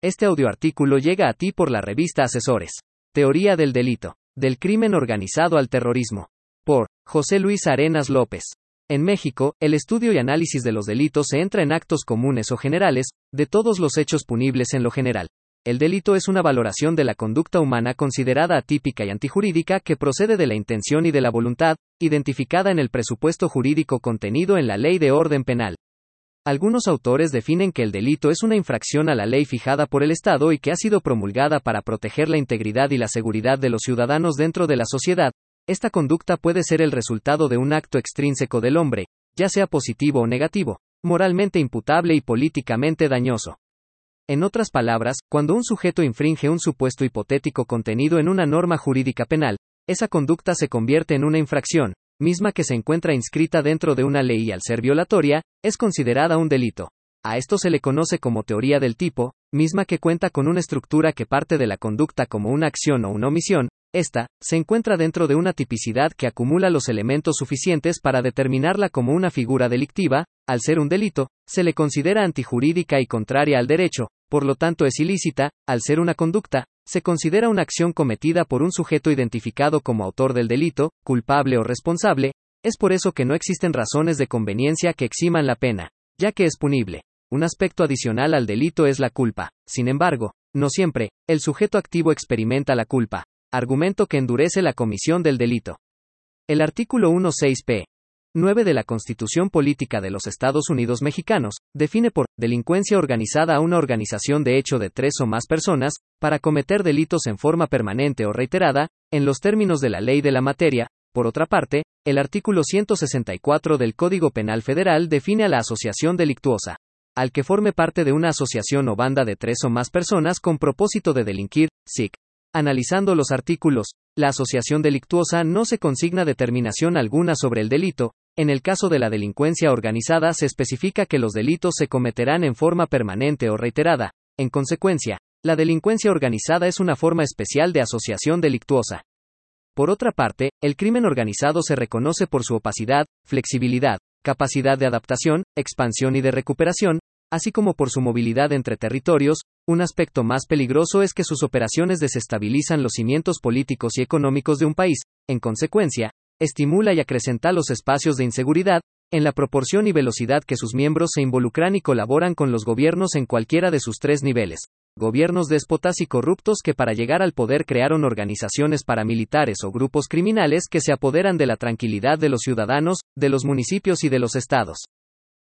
Este audioartículo llega a ti por la revista Asesores. Teoría del delito. Del crimen organizado al terrorismo. Por José Luis Arenas López. En México, el estudio y análisis de los delitos se entra en actos comunes o generales, de todos los hechos punibles en lo general. El delito es una valoración de la conducta humana considerada atípica y antijurídica que procede de la intención y de la voluntad, identificada en el presupuesto jurídico contenido en la ley de orden penal. Algunos autores definen que el delito es una infracción a la ley fijada por el Estado y que ha sido promulgada para proteger la integridad y la seguridad de los ciudadanos dentro de la sociedad. Esta conducta puede ser el resultado de un acto extrínseco del hombre, ya sea positivo o negativo, moralmente imputable y políticamente dañoso. En otras palabras, cuando un sujeto infringe un supuesto hipotético contenido en una norma jurídica penal, esa conducta se convierte en una infracción, misma que se encuentra inscrita dentro de una ley y al ser violatoria, es considerada un delito. A esto se le conoce como teoría del tipo, misma que cuenta con una estructura que parte de la conducta como una acción o una omisión, esta, se encuentra dentro de una tipicidad que acumula los elementos suficientes para determinarla como una figura delictiva, al ser un delito, se le considera antijurídica y contraria al derecho, por lo tanto es ilícita, al ser una conducta, se considera una acción cometida por un sujeto identificado como autor del delito, culpable o responsable, es por eso que no existen razones de conveniencia que eximan la pena, ya que es punible. Un aspecto adicional al delito es la culpa. Sin embargo, no siempre, el sujeto activo experimenta la culpa, argumento que endurece la comisión del delito. El artículo 16p 9 de la Constitución Política de los Estados Unidos Mexicanos, define por delincuencia organizada a una organización de hecho de tres o más personas, para cometer delitos en forma permanente o reiterada, en los términos de la ley de la materia. Por otra parte, el artículo 164 del Código Penal Federal define a la asociación delictuosa, al que forme parte de una asociación o banda de tres o más personas con propósito de delinquir, SIC. Analizando los artículos, la asociación delictuosa no se consigna determinación alguna sobre el delito, en el caso de la delincuencia organizada se especifica que los delitos se cometerán en forma permanente o reiterada. En consecuencia, la delincuencia organizada es una forma especial de asociación delictuosa. Por otra parte, el crimen organizado se reconoce por su opacidad, flexibilidad, capacidad de adaptación, expansión y de recuperación, así como por su movilidad entre territorios, un aspecto más peligroso es que sus operaciones desestabilizan los cimientos políticos y económicos de un país, en consecuencia, estimula y acrecenta los espacios de inseguridad, en la proporción y velocidad que sus miembros se involucran y colaboran con los gobiernos en cualquiera de sus tres niveles. Gobiernos déspotas y corruptos que para llegar al poder crearon organizaciones paramilitares o grupos criminales que se apoderan de la tranquilidad de los ciudadanos, de los municipios y de los estados.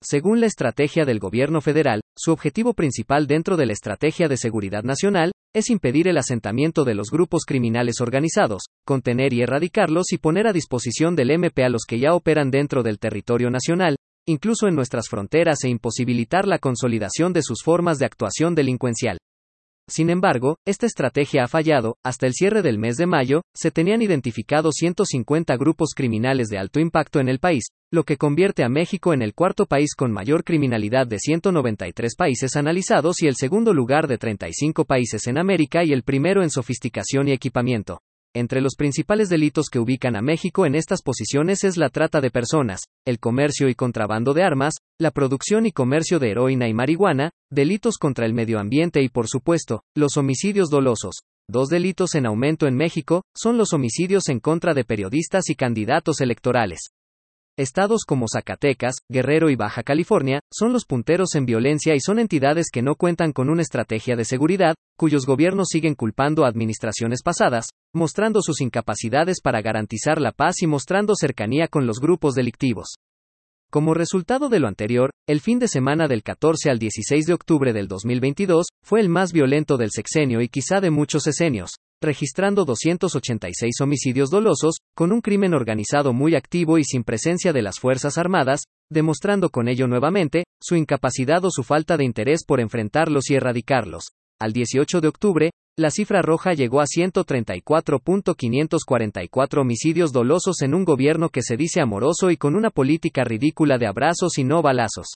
Según la estrategia del gobierno federal, su objetivo principal dentro de la estrategia de seguridad nacional es impedir el asentamiento de los grupos criminales organizados, contener y erradicarlos y poner a disposición del MP a los que ya operan dentro del territorio nacional, incluso en nuestras fronteras e imposibilitar la consolidación de sus formas de actuación delincuencial. Sin embargo, esta estrategia ha fallado, hasta el cierre del mes de mayo, se tenían identificado 150 grupos criminales de alto impacto en el país, lo que convierte a México en el cuarto país con mayor criminalidad de 193 países analizados y el segundo lugar de 35 países en América y el primero en sofisticación y equipamiento. Entre los principales delitos que ubican a México en estas posiciones es la trata de personas, el comercio y contrabando de armas, la producción y comercio de heroína y marihuana, delitos contra el medio ambiente y por supuesto, los homicidios dolosos. Dos delitos en aumento en México son los homicidios en contra de periodistas y candidatos electorales. Estados como Zacatecas, Guerrero y Baja California son los punteros en violencia y son entidades que no cuentan con una estrategia de seguridad, cuyos gobiernos siguen culpando a administraciones pasadas, mostrando sus incapacidades para garantizar la paz y mostrando cercanía con los grupos delictivos. Como resultado de lo anterior, el fin de semana del 14 al 16 de octubre del 2022 fue el más violento del sexenio y quizá de muchos sexenios, registrando 286 homicidios dolosos, con un crimen organizado muy activo y sin presencia de las Fuerzas Armadas, demostrando con ello nuevamente, su incapacidad o su falta de interés por enfrentarlos y erradicarlos. Al 18 de octubre, la cifra roja llegó a 134.544 homicidios dolosos en un gobierno que se dice amoroso y con una política ridícula de abrazos y no balazos.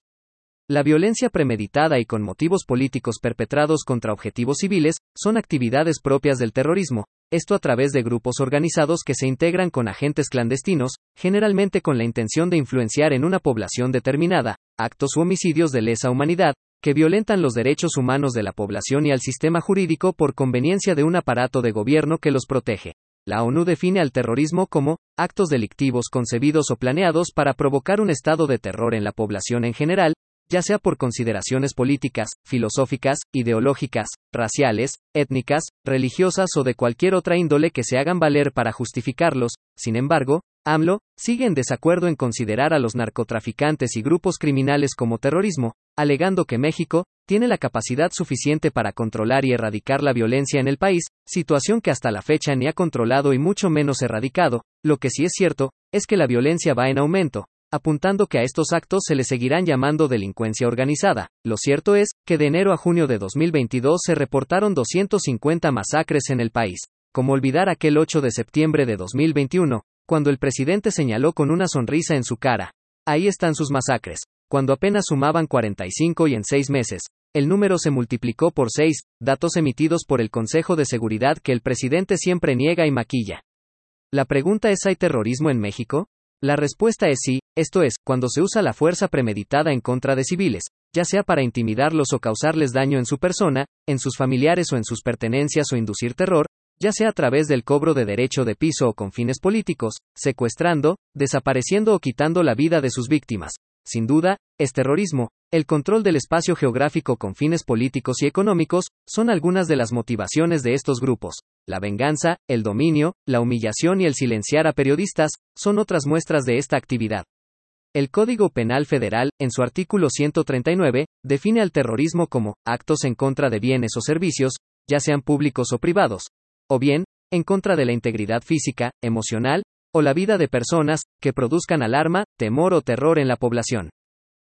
La violencia premeditada y con motivos políticos perpetrados contra objetivos civiles son actividades propias del terrorismo, esto a través de grupos organizados que se integran con agentes clandestinos, generalmente con la intención de influenciar en una población determinada, actos u homicidios de lesa humanidad, que violentan los derechos humanos de la población y al sistema jurídico por conveniencia de un aparato de gobierno que los protege. La ONU define al terrorismo como actos delictivos concebidos o planeados para provocar un estado de terror en la población en general, ya sea por consideraciones políticas, filosóficas, ideológicas, raciales, étnicas, religiosas o de cualquier otra índole que se hagan valer para justificarlos. Sin embargo, AMLO sigue en desacuerdo en considerar a los narcotraficantes y grupos criminales como terrorismo, alegando que México tiene la capacidad suficiente para controlar y erradicar la violencia en el país, situación que hasta la fecha ni ha controlado y mucho menos erradicado. Lo que sí es cierto, es que la violencia va en aumento, apuntando que a estos actos se le seguirán llamando delincuencia organizada. Lo cierto es, que de enero a junio de 2022 se reportaron 250 masacres en el país. Como olvidar aquel 8 de septiembre de 2021, cuando el presidente señaló con una sonrisa en su cara. Ahí están sus masacres. Cuando apenas sumaban 45 y en seis meses, el número se multiplicó por seis, datos emitidos por el Consejo de Seguridad que el presidente siempre niega y maquilla. La pregunta es, ¿hay terrorismo en México? La respuesta es sí, esto es, cuando se usa la fuerza premeditada en contra de civiles, ya sea para intimidarlos o causarles daño en su persona, en sus familiares o en sus pertenencias o inducir terror, ya sea a través del cobro de derecho de piso o con fines políticos, secuestrando, desapareciendo o quitando la vida de sus víctimas. Sin duda, es terrorismo, el control del espacio geográfico con fines políticos y económicos, son algunas de las motivaciones de estos grupos. La venganza, el dominio, la humillación y el silenciar a periodistas, son otras muestras de esta actividad. El Código Penal Federal, en su artículo 139, define al terrorismo como actos en contra de bienes o servicios, ya sean públicos o privados, o bien, en contra de la integridad física, emocional, o la vida de personas, que produzcan alarma, temor o terror en la población.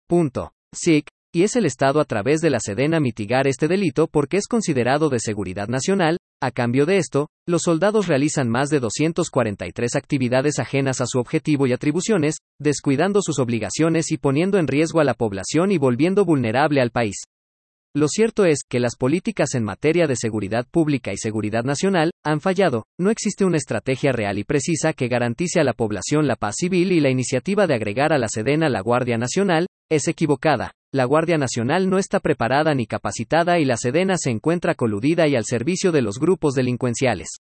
Punto. SIC, y es el Estado a través de la Sedena mitigar este delito porque es considerado de seguridad nacional, a cambio de esto, los soldados realizan más de 243 actividades ajenas a su objetivo y atribuciones, descuidando sus obligaciones y poniendo en riesgo a la población y volviendo vulnerable al país. Lo cierto es que las políticas en materia de seguridad pública y seguridad nacional han fallado. No existe una estrategia real y precisa que garantice a la población la paz civil y la iniciativa de agregar a la Sedena la Guardia Nacional es equivocada. La Guardia Nacional no está preparada ni capacitada y la Sedena se encuentra coludida y al servicio de los grupos delincuenciales.